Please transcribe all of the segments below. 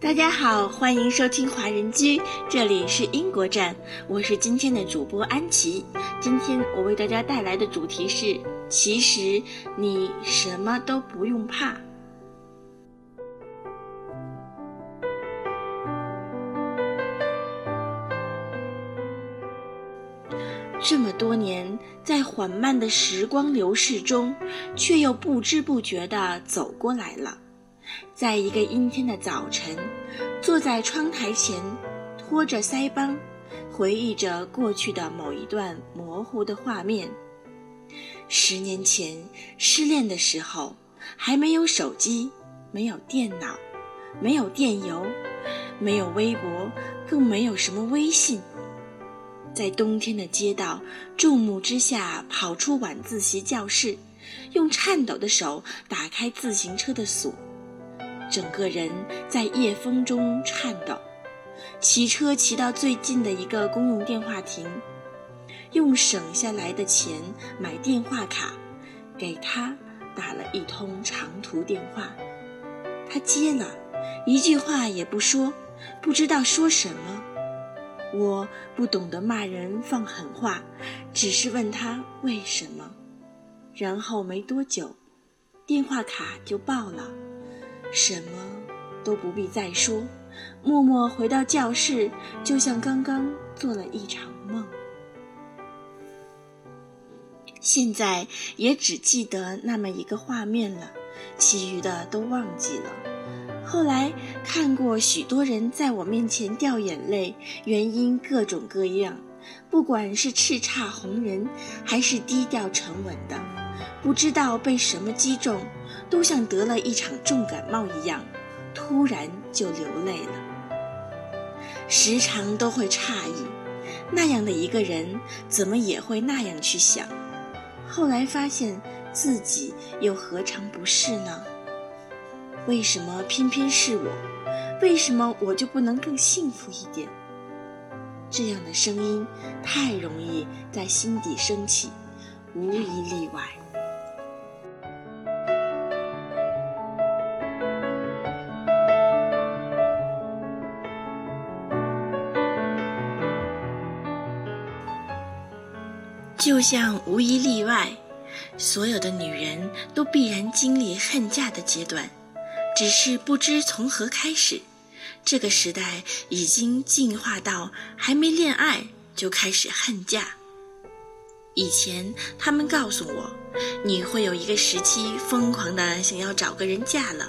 大家好，欢迎收听华人居，这里是英国站，我是今天的主播安琪。今天我为大家带来的主题是：其实你什么都不用怕。这么多年，在缓慢的时光流逝中，却又不知不觉地走过来了。在一个阴天的早晨，坐在窗台前，托着腮帮，回忆着过去的某一段模糊的画面。十年前失恋的时候，还没有手机，没有电脑，没有电邮，没有微博，更没有什么微信。在冬天的街道，众目之下跑出晚自习教室，用颤抖的手打开自行车的锁，整个人在夜风中颤抖。骑车骑到最近的一个公用电话亭，用省下来的钱买电话卡，给他打了一通长途电话。他接了，一句话也不说，不知道说什么。我不懂得骂人放狠话，只是问他为什么，然后没多久，电话卡就爆了，什么都不必再说，默默回到教室，就像刚刚做了一场梦。现在也只记得那么一个画面了，其余的都忘记了。后来看过许多人在我面前掉眼泪，原因各种各样，不管是叱咤红人，还是低调沉稳的，不知道被什么击中，都像得了一场重感冒一样，突然就流泪了。时常都会诧异，那样的一个人怎么也会那样去想？后来发现自己又何尝不是呢？为什么偏偏是我？为什么我就不能更幸福一点？这样的声音太容易在心底升起，无一例外。就像无一例外，所有的女人都必然经历恨嫁的阶段。只是不知从何开始，这个时代已经进化到还没恋爱就开始恨嫁。以前他们告诉我，你会有一个时期疯狂的想要找个人嫁了，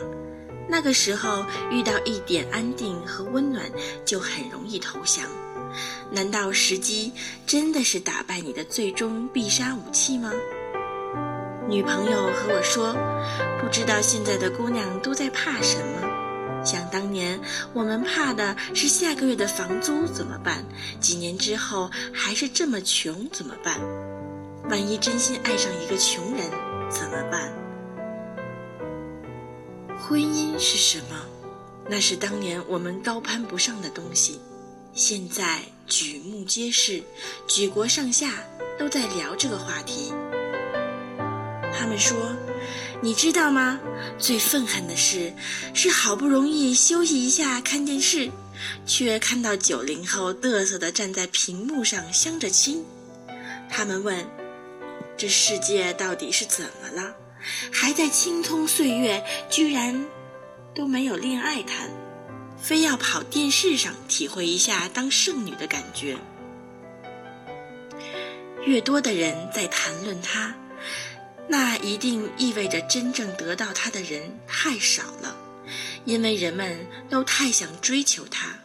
那个时候遇到一点安定和温暖就很容易投降。难道时机真的是打败你的最终必杀武器吗？女朋友和我说：“不知道现在的姑娘都在怕什么。想当年，我们怕的是下个月的房租怎么办？几年之后还是这么穷怎么办？万一真心爱上一个穷人怎么办？婚姻是什么？那是当年我们高攀不上的东西，现在举目皆是，举国上下都在聊这个话题。”他们说：“你知道吗？最愤恨的是，是好不容易休息一下看电视，却看到九零后嘚瑟的站在屏幕上相着亲。他们问：这世界到底是怎么了？还在青葱岁月，居然都没有恋爱谈，非要跑电视上体会一下当剩女的感觉。越多的人在谈论他。”那一定意味着真正得到他的人太少了，因为人们都太想追求他。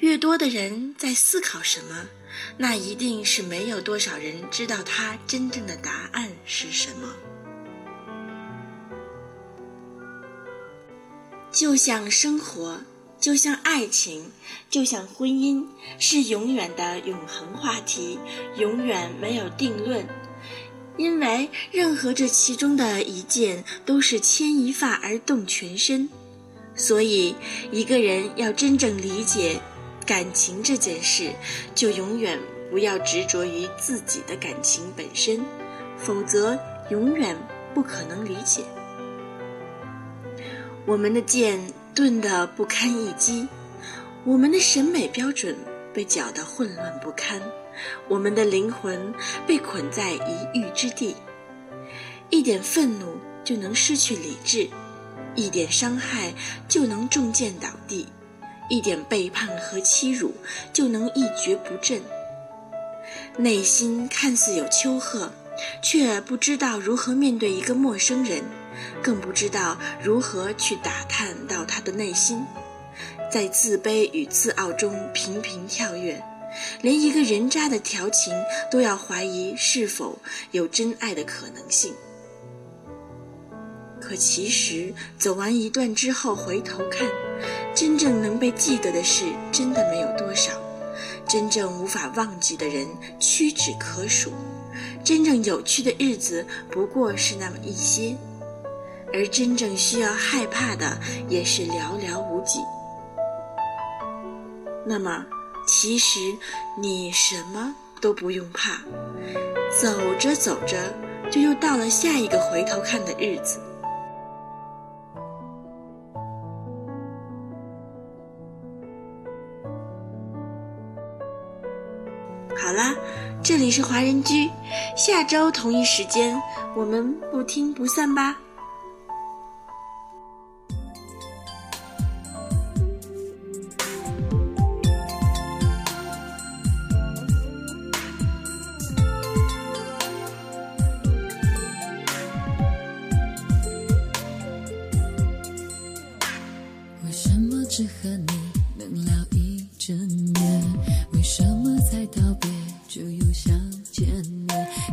越多的人在思考什么，那一定是没有多少人知道他真正的答案是什么。就像生活，就像爱情，就像婚姻，是永远的永恒话题，永远没有定论。因为任何这其中的一件都是牵一发而动全身，所以一个人要真正理解感情这件事，就永远不要执着于自己的感情本身，否则永远不可能理解。我们的剑钝的不堪一击，我们的审美标准被搅得混乱不堪，我们的灵魂被捆在一隅之地。一点愤怒就能失去理智，一点伤害就能中箭倒地，一点背叛和欺辱就能一蹶不振。内心看似有丘壑，却不知道如何面对一个陌生人。更不知道如何去打探到他的内心，在自卑与自傲中频频跳跃，连一个人渣的调情都要怀疑是否有真爱的可能性。可其实走完一段之后回头看，真正能被记得的事真的没有多少，真正无法忘记的人屈指可数，真正有趣的日子不过是那么一些。而真正需要害怕的也是寥寥无几。那么，其实你什么都不用怕，走着走着，就又到了下一个回头看的日子。好啦，这里是华人居，下周同一时间，我们不听不散吧。只和你能聊一整夜，为什么才道别就又想见面？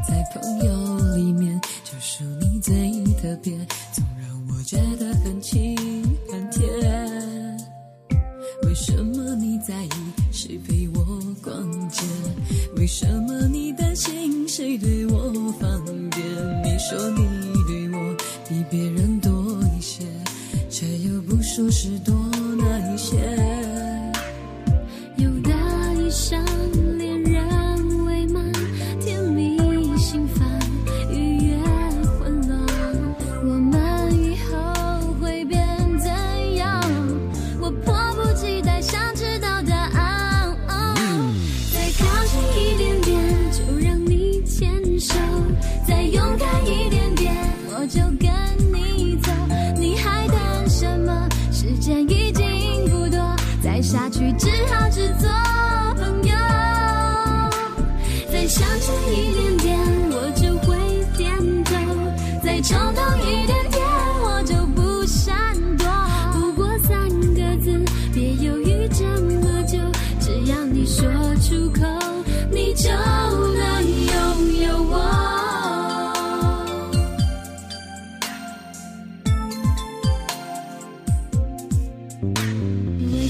在朋友里面，就数你最特别，总让我觉得很亲很甜。为什么你在意谁陪我逛街？为什么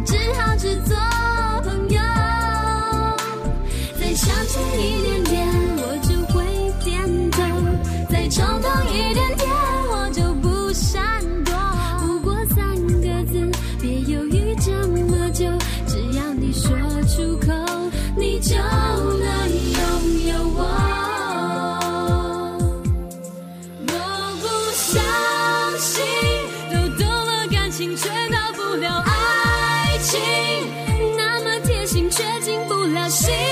只好只做。不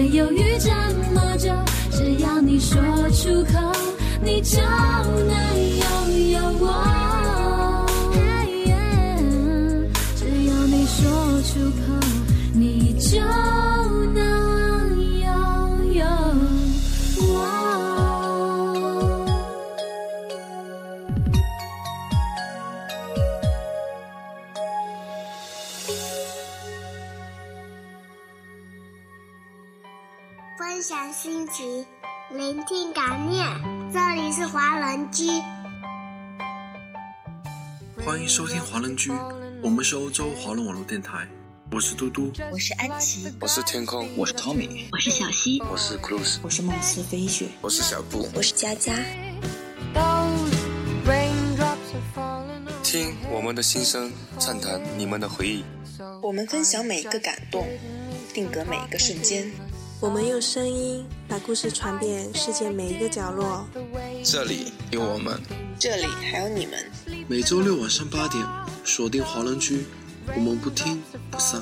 别犹豫这么久，只要你说出口，你就能享心情，聆听感念。这里是华人居，欢迎收听华人居，我们是欧洲华人网络电台，我是嘟嘟。我是安琪，我是天空，我是 Tommy，我是小溪，我是 Cruz，我是梦似飞雪，我是小布，我是佳佳。听我们的心声，畅谈你们的回忆。我们分享每一个感动，定格每一个瞬间。我们用声音把故事传遍世界每一个角落。这里有我们，这里还有你们。每周六晚上八点，锁定华人居，我们不听不散。